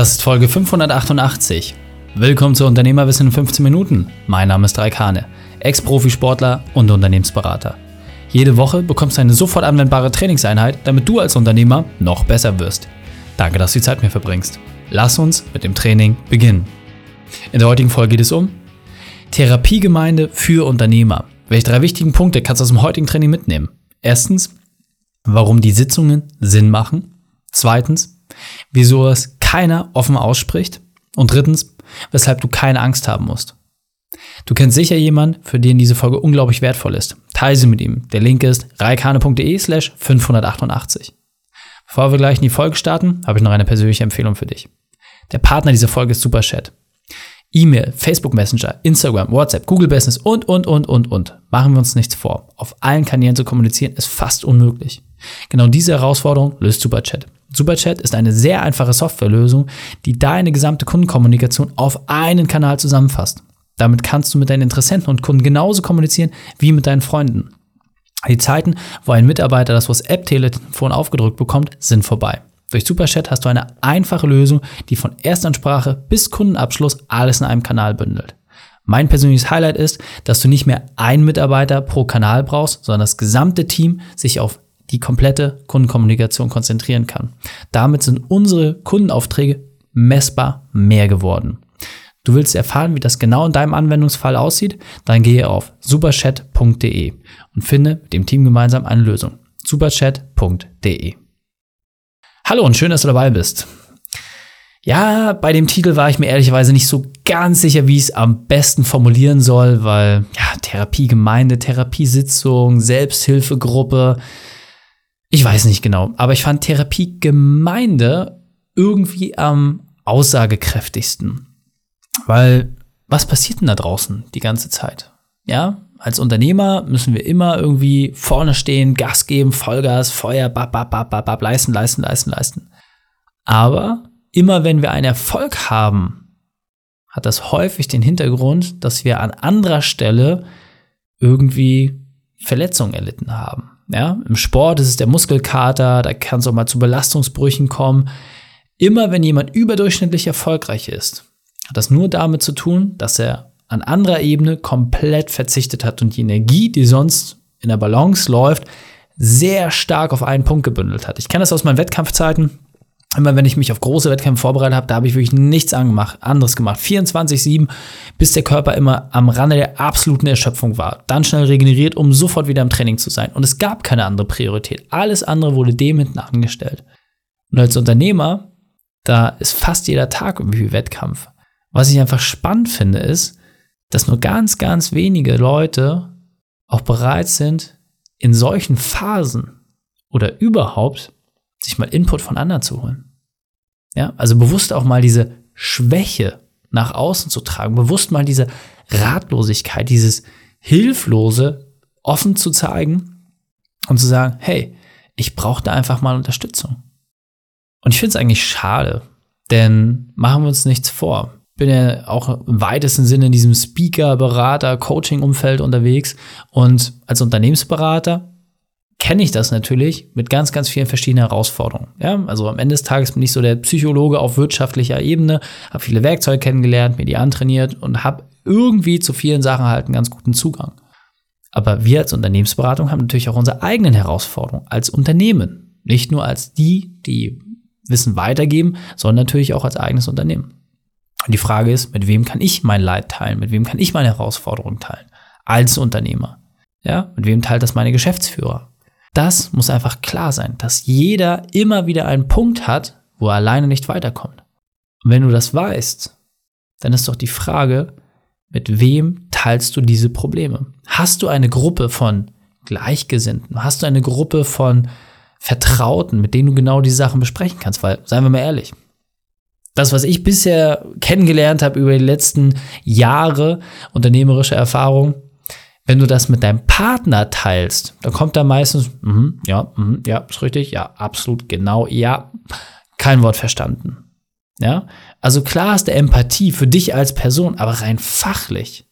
Das ist Folge 588. Willkommen zu Unternehmerwissen in 15 Minuten. Mein Name ist Raikane, Ex-Profisportler und Unternehmensberater. Jede Woche bekommst du eine sofort anwendbare Trainingseinheit, damit du als Unternehmer noch besser wirst. Danke, dass du die Zeit mit mir verbringst. Lass uns mit dem Training beginnen. In der heutigen Folge geht es um Therapiegemeinde für Unternehmer. Welche drei wichtigen Punkte kannst du aus dem heutigen Training mitnehmen? Erstens, warum die Sitzungen Sinn machen. Zweitens, wieso es keiner offen ausspricht. Und drittens, weshalb du keine Angst haben musst. Du kennst sicher jemanden, für den diese Folge unglaublich wertvoll ist. Teile sie mit ihm. Der Link ist reikane.de slash 588. Bevor wir gleich in die Folge starten, habe ich noch eine persönliche Empfehlung für dich. Der Partner dieser Folge ist Superchat. E-Mail, Facebook Messenger, Instagram, WhatsApp, Google Business und, und, und, und, und. Machen wir uns nichts vor. Auf allen Kanälen zu kommunizieren ist fast unmöglich. Genau diese Herausforderung löst Superchat. Superchat ist eine sehr einfache Softwarelösung, die deine gesamte Kundenkommunikation auf einen Kanal zusammenfasst. Damit kannst du mit deinen Interessenten und Kunden genauso kommunizieren wie mit deinen Freunden. Die Zeiten, wo ein Mitarbeiter das WhatsApp-Telefon aufgedrückt bekommt, sind vorbei. Durch Superchat hast du eine einfache Lösung, die von Erstansprache bis Kundenabschluss alles in einem Kanal bündelt. Mein persönliches Highlight ist, dass du nicht mehr einen Mitarbeiter pro Kanal brauchst, sondern das gesamte Team sich auf die komplette Kundenkommunikation konzentrieren kann. Damit sind unsere Kundenaufträge messbar mehr geworden. Du willst erfahren, wie das genau in deinem Anwendungsfall aussieht? Dann gehe auf superchat.de und finde mit dem Team gemeinsam eine Lösung. superchat.de Hallo und schön, dass du dabei bist. Ja, bei dem Titel war ich mir ehrlicherweise nicht so ganz sicher, wie ich es am besten formulieren soll, weil ja, Therapiegemeinde, Therapiesitzung, Selbsthilfegruppe, ich weiß nicht genau, aber ich fand Therapiegemeinde irgendwie am aussagekräftigsten. Weil was passiert denn da draußen die ganze Zeit? Ja, als Unternehmer müssen wir immer irgendwie vorne stehen, Gas geben, Vollgas, Feuer, bap, bap, bap, bap, bap, leisten, leisten, leisten, leisten. Aber immer wenn wir einen Erfolg haben, hat das häufig den Hintergrund, dass wir an anderer Stelle irgendwie Verletzungen erlitten haben. Ja, im Sport ist es der Muskelkater, da kann es auch mal zu Belastungsbrüchen kommen. Immer wenn jemand überdurchschnittlich erfolgreich ist, hat das nur damit zu tun, dass er an anderer Ebene komplett verzichtet hat und die Energie, die sonst in der Balance läuft, sehr stark auf einen Punkt gebündelt hat. Ich kenne das aus meinen Wettkampfzeiten. Immer wenn ich mich auf große Wettkämpfe vorbereitet habe, da habe ich wirklich nichts angemacht, anderes gemacht. 24-7, bis der Körper immer am Rande der absoluten Erschöpfung war. Dann schnell regeneriert, um sofort wieder im Training zu sein. Und es gab keine andere Priorität. Alles andere wurde dem hinten angestellt. Und als Unternehmer, da ist fast jeder Tag irgendwie Wettkampf. Was ich einfach spannend finde, ist, dass nur ganz, ganz wenige Leute auch bereit sind, in solchen Phasen oder überhaupt sich mal Input von anderen zu holen. Ja, also bewusst auch mal diese Schwäche nach außen zu tragen, bewusst mal diese Ratlosigkeit, dieses Hilflose offen zu zeigen und zu sagen, hey, ich brauche da einfach mal Unterstützung. Und ich finde es eigentlich schade, denn machen wir uns nichts vor bin ja auch im weitesten Sinne in diesem Speaker, Berater, Coaching-Umfeld unterwegs. Und als Unternehmensberater kenne ich das natürlich mit ganz, ganz vielen verschiedenen Herausforderungen. Ja, also am Ende des Tages bin ich so der Psychologe auf wirtschaftlicher Ebene, habe viele Werkzeuge kennengelernt, mir die antrainiert und habe irgendwie zu vielen Sachen halt einen ganz guten Zugang. Aber wir als Unternehmensberatung haben natürlich auch unsere eigenen Herausforderungen als Unternehmen. Nicht nur als die, die Wissen weitergeben, sondern natürlich auch als eigenes Unternehmen. Und die Frage ist, mit wem kann ich mein Leid teilen? Mit wem kann ich meine Herausforderungen teilen? Als Unternehmer. Ja, mit wem teilt das meine Geschäftsführer? Das muss einfach klar sein, dass jeder immer wieder einen Punkt hat, wo er alleine nicht weiterkommt. Und wenn du das weißt, dann ist doch die Frage, mit wem teilst du diese Probleme? Hast du eine Gruppe von Gleichgesinnten? Hast du eine Gruppe von Vertrauten, mit denen du genau diese Sachen besprechen kannst? Weil, seien wir mal ehrlich, das, was ich bisher kennengelernt habe über die letzten Jahre unternehmerische Erfahrung, wenn du das mit deinem Partner teilst, dann kommt da meistens, mm, ja, mm, ja, ist richtig, ja, absolut, genau, ja, kein Wort verstanden. Ja, also klar ist der Empathie für dich als Person, aber rein fachlich,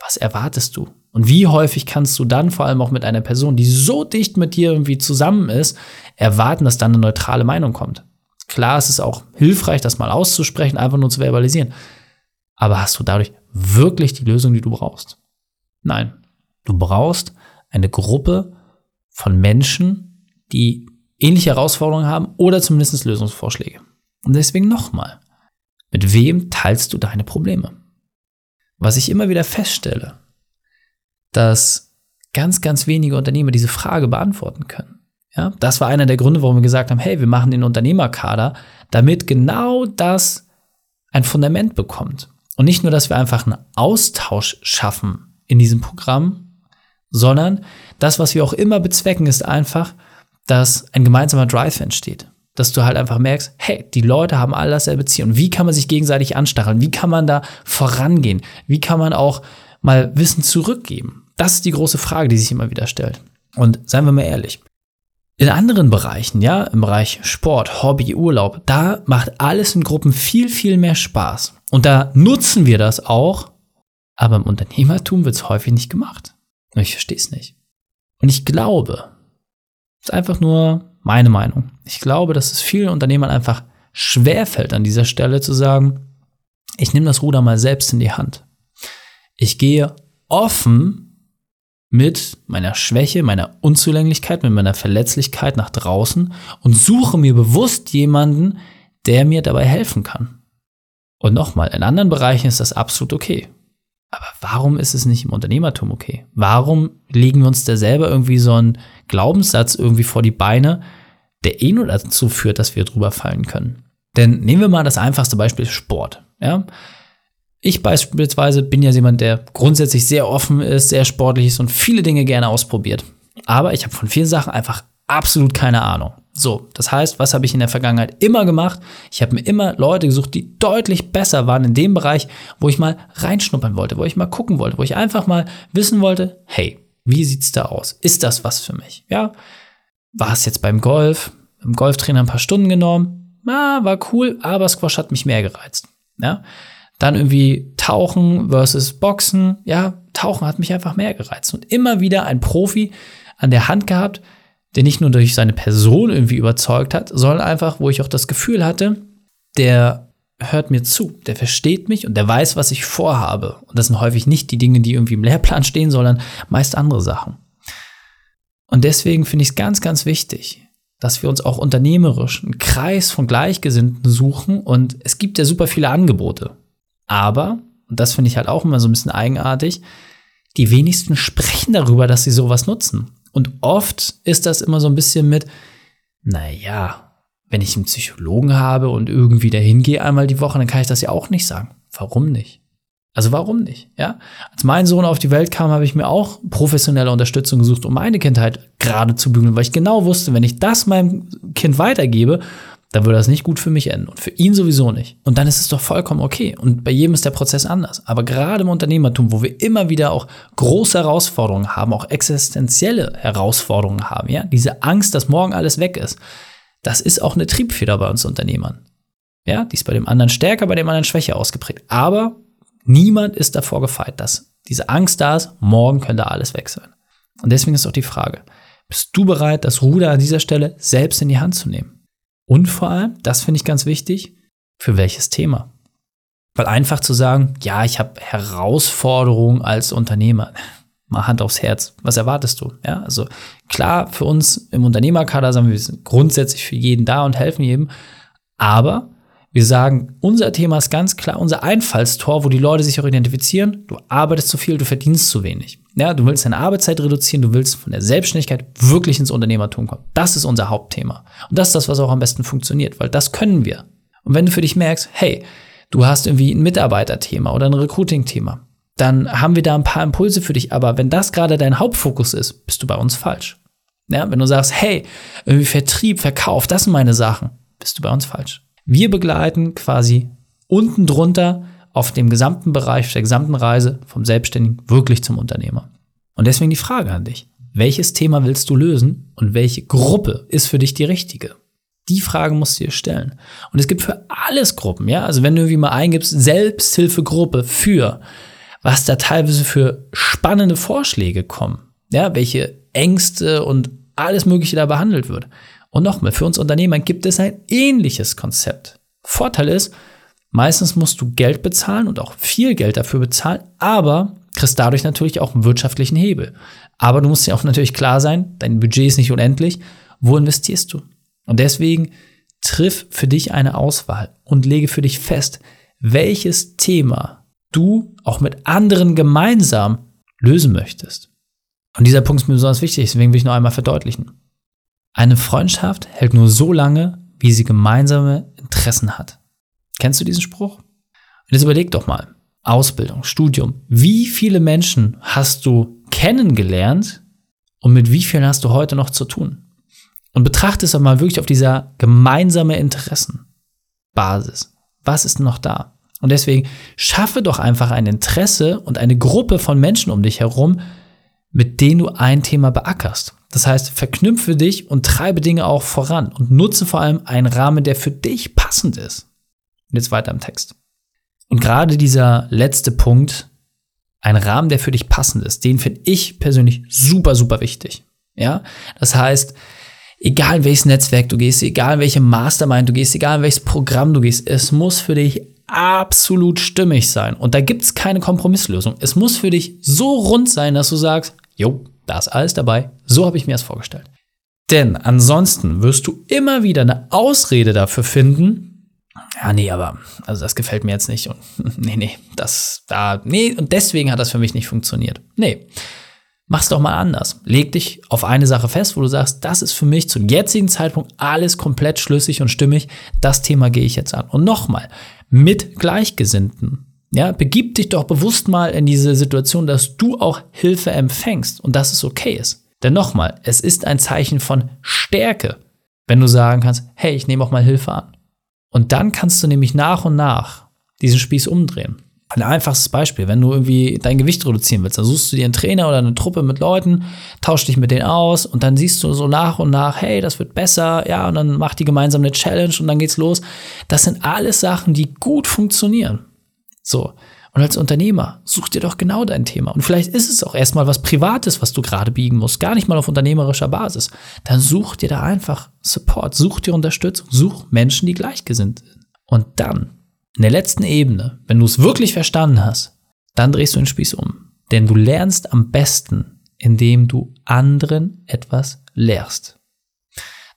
was erwartest du? Und wie häufig kannst du dann vor allem auch mit einer Person, die so dicht mit dir irgendwie zusammen ist, erwarten, dass dann eine neutrale Meinung kommt? Klar, es ist auch hilfreich, das mal auszusprechen, einfach nur zu verbalisieren. Aber hast du dadurch wirklich die Lösung, die du brauchst? Nein. Du brauchst eine Gruppe von Menschen, die ähnliche Herausforderungen haben oder zumindest Lösungsvorschläge. Und deswegen nochmal, mit wem teilst du deine Probleme? Was ich immer wieder feststelle, dass ganz, ganz wenige Unternehmer diese Frage beantworten können. Ja, das war einer der Gründe, warum wir gesagt haben, hey, wir machen den Unternehmerkader, damit genau das ein Fundament bekommt. Und nicht nur, dass wir einfach einen Austausch schaffen in diesem Programm, sondern das, was wir auch immer bezwecken, ist einfach, dass ein gemeinsamer Drive entsteht. Dass du halt einfach merkst, hey, die Leute haben all dasselbe Ziel. Und wie kann man sich gegenseitig anstacheln? Wie kann man da vorangehen? Wie kann man auch mal Wissen zurückgeben? Das ist die große Frage, die sich immer wieder stellt. Und seien wir mal ehrlich, in anderen Bereichen, ja, im Bereich Sport, Hobby, Urlaub, da macht alles in Gruppen viel, viel mehr Spaß. Und da nutzen wir das auch, aber im Unternehmertum wird es häufig nicht gemacht. Ich verstehe es nicht. Und ich glaube, das ist einfach nur meine Meinung. Ich glaube, dass es vielen Unternehmern einfach schwerfällt, an dieser Stelle zu sagen, ich nehme das Ruder mal selbst in die Hand. Ich gehe offen mit meiner Schwäche, meiner Unzulänglichkeit, mit meiner Verletzlichkeit nach draußen und suche mir bewusst jemanden, der mir dabei helfen kann. Und nochmal, in anderen Bereichen ist das absolut okay. Aber warum ist es nicht im Unternehmertum okay? Warum legen wir uns da selber irgendwie so einen Glaubenssatz irgendwie vor die Beine, der eh nur dazu führt, dass wir drüber fallen können? Denn nehmen wir mal das einfachste Beispiel Sport. Ja? Ich beispielsweise bin ja jemand, der grundsätzlich sehr offen ist, sehr sportlich ist und viele Dinge gerne ausprobiert. Aber ich habe von vielen Sachen einfach absolut keine Ahnung. So, das heißt, was habe ich in der Vergangenheit immer gemacht? Ich habe mir immer Leute gesucht, die deutlich besser waren in dem Bereich, wo ich mal reinschnuppern wollte, wo ich mal gucken wollte, wo ich einfach mal wissen wollte, hey, wie sieht's da aus? Ist das was für mich? Ja, war es jetzt beim Golf, im Golftrainer ein paar Stunden genommen, ah, war cool, aber Squash hat mich mehr gereizt. Ja, dann irgendwie Tauchen versus Boxen. Ja, Tauchen hat mich einfach mehr gereizt. Und immer wieder ein Profi an der Hand gehabt, der nicht nur durch seine Person irgendwie überzeugt hat, sondern einfach, wo ich auch das Gefühl hatte, der hört mir zu, der versteht mich und der weiß, was ich vorhabe. Und das sind häufig nicht die Dinge, die irgendwie im Lehrplan stehen, sondern meist andere Sachen. Und deswegen finde ich es ganz, ganz wichtig, dass wir uns auch unternehmerisch einen Kreis von Gleichgesinnten suchen. Und es gibt ja super viele Angebote. Aber, und das finde ich halt auch immer so ein bisschen eigenartig, die wenigsten sprechen darüber, dass sie sowas nutzen. Und oft ist das immer so ein bisschen mit, naja, wenn ich einen Psychologen habe und irgendwie dahin gehe einmal die Woche, dann kann ich das ja auch nicht sagen. Warum nicht? Also warum nicht? Ja, als mein Sohn auf die Welt kam, habe ich mir auch professionelle Unterstützung gesucht, um meine Kindheit gerade zu bügeln, weil ich genau wusste, wenn ich das meinem Kind weitergebe, dann würde das nicht gut für mich enden und für ihn sowieso nicht. Und dann ist es doch vollkommen okay. Und bei jedem ist der Prozess anders. Aber gerade im Unternehmertum, wo wir immer wieder auch große Herausforderungen haben, auch existenzielle Herausforderungen haben, ja, diese Angst, dass morgen alles weg ist, das ist auch eine Triebfeder bei uns Unternehmern. Ja, die ist bei dem anderen stärker, bei dem anderen schwächer ausgeprägt. Aber niemand ist davor gefeit, dass diese Angst da ist, morgen könnte alles weg sein. Und deswegen ist auch die Frage, bist du bereit, das Ruder an dieser Stelle selbst in die Hand zu nehmen? Und vor allem, das finde ich ganz wichtig, für welches Thema. Weil einfach zu sagen, ja, ich habe Herausforderungen als Unternehmer, mal Hand aufs Herz, was erwartest du? Ja, also klar, für uns im Unternehmerkader sagen wir, wir sind grundsätzlich für jeden da und helfen jedem, aber wir sagen, unser Thema ist ganz klar unser Einfallstor, wo die Leute sich auch identifizieren. Du arbeitest zu viel, du verdienst zu wenig. Ja, du willst deine Arbeitszeit reduzieren, du willst von der Selbstständigkeit wirklich ins Unternehmertum kommen. Das ist unser Hauptthema. Und das ist das, was auch am besten funktioniert, weil das können wir. Und wenn du für dich merkst, hey, du hast irgendwie ein Mitarbeiterthema oder ein Recruiting-Thema, dann haben wir da ein paar Impulse für dich. Aber wenn das gerade dein Hauptfokus ist, bist du bei uns falsch. Ja, wenn du sagst, hey, irgendwie Vertrieb, Verkauf, das sind meine Sachen, bist du bei uns falsch. Wir begleiten quasi unten drunter auf dem gesamten Bereich, auf der gesamten Reise vom Selbstständigen wirklich zum Unternehmer. Und deswegen die Frage an dich. Welches Thema willst du lösen und welche Gruppe ist für dich die richtige? Die Frage musst du dir stellen. Und es gibt für alles Gruppen, ja. Also wenn du irgendwie mal eingibst, Selbsthilfegruppe für, was da teilweise für spannende Vorschläge kommen, ja, welche Ängste und alles Mögliche da behandelt wird. Und nochmal, für uns Unternehmer gibt es ein ähnliches Konzept. Vorteil ist, meistens musst du Geld bezahlen und auch viel Geld dafür bezahlen, aber kriegst dadurch natürlich auch einen wirtschaftlichen Hebel. Aber du musst dir auch natürlich klar sein, dein Budget ist nicht unendlich. Wo investierst du? Und deswegen triff für dich eine Auswahl und lege für dich fest, welches Thema du auch mit anderen gemeinsam lösen möchtest. Und dieser Punkt ist mir besonders wichtig, deswegen will ich noch einmal verdeutlichen. Eine Freundschaft hält nur so lange, wie sie gemeinsame Interessen hat. Kennst du diesen Spruch? Und jetzt überleg doch mal. Ausbildung, Studium. Wie viele Menschen hast du kennengelernt und mit wie vielen hast du heute noch zu tun? Und betrachte es mal wirklich auf dieser gemeinsame Interessenbasis. Was ist noch da? Und deswegen schaffe doch einfach ein Interesse und eine Gruppe von Menschen um dich herum, mit denen du ein Thema beackerst. Das heißt, verknüpfe dich und treibe Dinge auch voran und nutze vor allem einen Rahmen, der für dich passend ist. Und jetzt weiter im Text. Und gerade dieser letzte Punkt, ein Rahmen, der für dich passend ist, den finde ich persönlich super, super wichtig. Ja, das heißt, egal in welches Netzwerk du gehst, egal in welche Mastermind du gehst, egal in welches Programm du gehst, es muss für dich absolut stimmig sein. Und da gibt es keine Kompromisslösung. Es muss für dich so rund sein, dass du sagst, jo, da ist alles dabei. So habe ich mir das vorgestellt. Denn ansonsten wirst du immer wieder eine Ausrede dafür finden. Ja, nee, aber also das gefällt mir jetzt nicht und nee, nee, das da nee und deswegen hat das für mich nicht funktioniert. Nee. Mach's doch mal anders. Leg dich auf eine Sache fest, wo du sagst, das ist für mich zum jetzigen Zeitpunkt alles komplett schlüssig und stimmig. Das Thema gehe ich jetzt an. Und nochmal, mit Gleichgesinnten. Ja, begib dich doch bewusst mal in diese Situation, dass du auch Hilfe empfängst und dass es okay ist. Denn nochmal, es ist ein Zeichen von Stärke, wenn du sagen kannst, hey, ich nehme auch mal Hilfe an. Und dann kannst du nämlich nach und nach diesen Spieß umdrehen. Ein einfaches Beispiel, wenn du irgendwie dein Gewicht reduzieren willst, dann suchst du dir einen Trainer oder eine Truppe mit Leuten, tausch dich mit denen aus und dann siehst du so nach und nach, hey, das wird besser, ja, und dann macht die gemeinsam eine Challenge und dann geht's los. Das sind alles Sachen, die gut funktionieren. So. Und als Unternehmer, such dir doch genau dein Thema. Und vielleicht ist es auch erstmal was Privates, was du gerade biegen musst, gar nicht mal auf unternehmerischer Basis. Dann such dir da einfach Support, such dir Unterstützung, such Menschen, die gleichgesinnt sind. Und dann, in der letzten Ebene, wenn du es wirklich verstanden hast, dann drehst du den Spieß um. Denn du lernst am besten, indem du anderen etwas lehrst.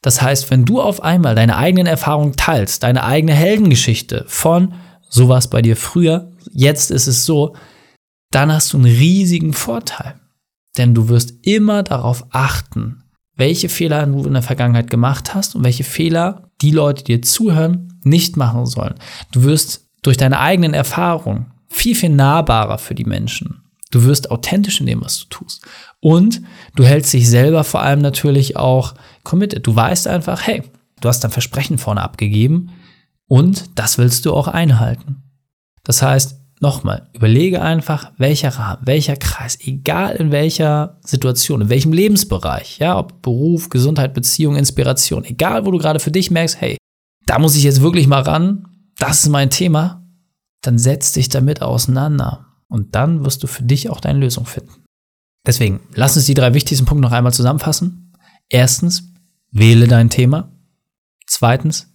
Das heißt, wenn du auf einmal deine eigenen Erfahrungen teilst, deine eigene Heldengeschichte von so war es bei dir früher, jetzt ist es so, dann hast du einen riesigen Vorteil. Denn du wirst immer darauf achten, welche Fehler du in der Vergangenheit gemacht hast und welche Fehler die Leute, die dir zuhören, nicht machen sollen. Du wirst durch deine eigenen Erfahrungen viel, viel nahbarer für die Menschen. Du wirst authentisch in dem, was du tust. Und du hältst dich selber vor allem natürlich auch committed. Du weißt einfach, hey, du hast dein Versprechen vorne abgegeben und das willst du auch einhalten. Das heißt, nochmal, überlege einfach, welcher Rahmen, welcher Kreis, egal in welcher Situation, in welchem Lebensbereich, ja, ob Beruf, Gesundheit, Beziehung, Inspiration, egal wo du gerade für dich merkst, hey, da muss ich jetzt wirklich mal ran, das ist mein Thema, dann setz dich damit auseinander und dann wirst du für dich auch deine Lösung finden. Deswegen, lass uns die drei wichtigsten Punkte noch einmal zusammenfassen. Erstens, wähle dein Thema. Zweitens,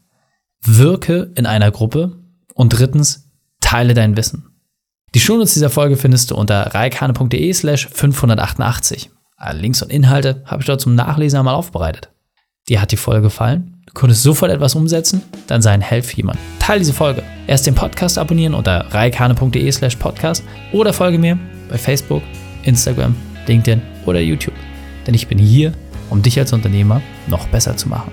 wirke in einer Gruppe und drittens, teile dein Wissen. Die Shownotes dieser Folge findest du unter reikane.de slash 588. Alle Links und Inhalte habe ich dort zum Nachlesen einmal aufbereitet. Dir hat die Folge gefallen? Du konntest sofort etwas umsetzen? Dann sei ein Held für jemanden. Teil diese Folge. Erst den Podcast abonnieren unter reikane.de slash podcast oder folge mir bei Facebook, Instagram, LinkedIn oder YouTube. Denn ich bin hier, um dich als Unternehmer noch besser zu machen.